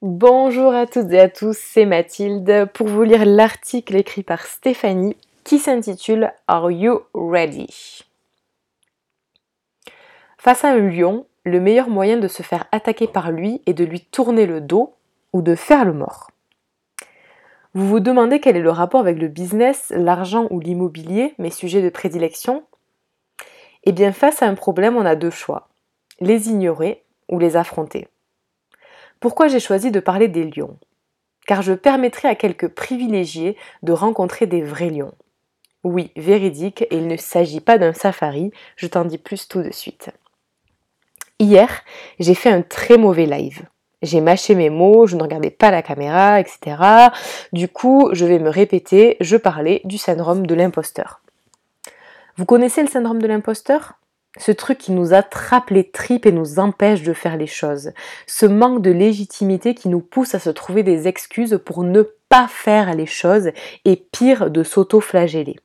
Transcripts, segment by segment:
Bonjour à toutes et à tous, c'est Mathilde pour vous lire l'article écrit par Stéphanie qui s'intitule Are You Ready? Face à un lion, le meilleur moyen de se faire attaquer par lui est de lui tourner le dos ou de faire le mort. Vous vous demandez quel est le rapport avec le business, l'argent ou l'immobilier, mes sujets de prédilection? Eh bien, face à un problème, on a deux choix les ignorer ou les affronter. Pourquoi j'ai choisi de parler des lions Car je permettrai à quelques privilégiés de rencontrer des vrais lions. Oui, véridique, et il ne s'agit pas d'un safari, je t'en dis plus tout de suite. Hier, j'ai fait un très mauvais live. J'ai mâché mes mots, je ne regardais pas la caméra, etc. Du coup, je vais me répéter, je parlais du syndrome de l'imposteur. Vous connaissez le syndrome de l'imposteur? Ce truc qui nous attrape les tripes et nous empêche de faire les choses. Ce manque de légitimité qui nous pousse à se trouver des excuses pour ne pas faire les choses et pire de s'auto-flageller.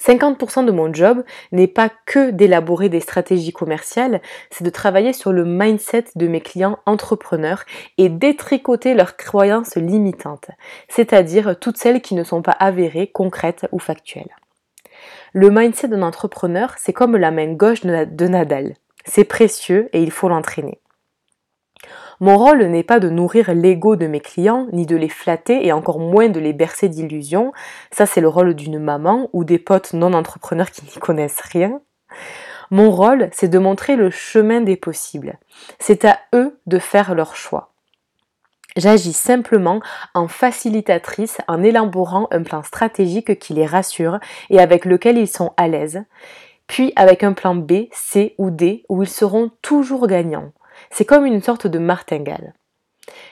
50% de mon job n'est pas que d'élaborer des stratégies commerciales, c'est de travailler sur le mindset de mes clients entrepreneurs et détricoter leurs croyances limitantes, c'est-à-dire toutes celles qui ne sont pas avérées, concrètes ou factuelles. Le mindset d'un entrepreneur, c'est comme la main gauche de Nadal. C'est précieux et il faut l'entraîner. Mon rôle n'est pas de nourrir l'ego de mes clients, ni de les flatter et encore moins de les bercer d'illusions. Ça, c'est le rôle d'une maman ou des potes non entrepreneurs qui n'y connaissent rien. Mon rôle, c'est de montrer le chemin des possibles. C'est à eux de faire leur choix. J'agis simplement en facilitatrice en élaborant un plan stratégique qui les rassure et avec lequel ils sont à l'aise, puis avec un plan B, C ou D où ils seront toujours gagnants. C'est comme une sorte de martingale.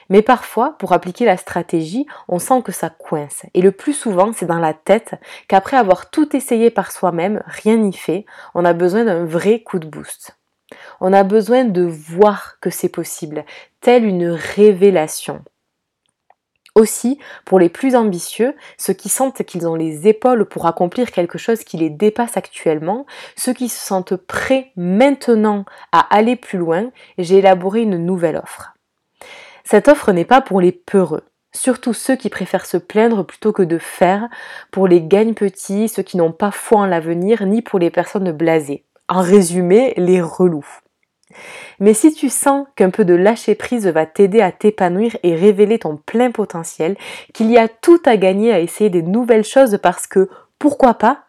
Mais parfois, pour appliquer la stratégie, on sent que ça coince. Et le plus souvent, c'est dans la tête qu'après avoir tout essayé par soi-même, rien n'y fait, on a besoin d'un vrai coup de boost. On a besoin de voir que c'est possible, telle une révélation. Aussi, pour les plus ambitieux, ceux qui sentent qu'ils ont les épaules pour accomplir quelque chose qui les dépasse actuellement, ceux qui se sentent prêts maintenant à aller plus loin, j'ai élaboré une nouvelle offre. Cette offre n'est pas pour les peureux, surtout ceux qui préfèrent se plaindre plutôt que de faire, pour les gagne petits, ceux qui n'ont pas foi en l'avenir, ni pour les personnes blasées. En résumé, les relous. Mais si tu sens qu'un peu de lâcher prise va t'aider à t'épanouir et révéler ton plein potentiel, qu'il y a tout à gagner à essayer des nouvelles choses parce que, pourquoi pas,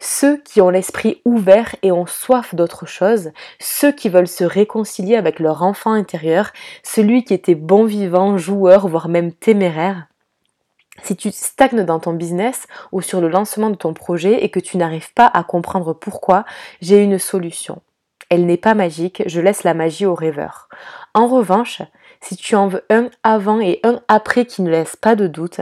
ceux qui ont l'esprit ouvert et ont soif d'autre chose, ceux qui veulent se réconcilier avec leur enfant intérieur, celui qui était bon vivant, joueur, voire même téméraire, si tu stagnes dans ton business ou sur le lancement de ton projet et que tu n'arrives pas à comprendre pourquoi, j'ai une solution. Elle n'est pas magique, je laisse la magie aux rêveurs. En revanche, si tu en veux un avant et un après qui ne laisse pas de doute,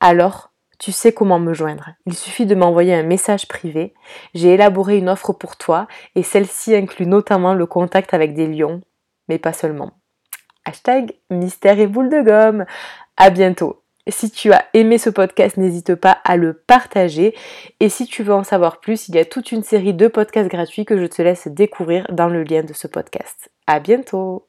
alors tu sais comment me joindre. Il suffit de m'envoyer un message privé. J'ai élaboré une offre pour toi et celle-ci inclut notamment le contact avec des lions, mais pas seulement. Hashtag mystère et boule de gomme. À bientôt. Si tu as aimé ce podcast, n'hésite pas à le partager. Et si tu veux en savoir plus, il y a toute une série de podcasts gratuits que je te laisse découvrir dans le lien de ce podcast. À bientôt!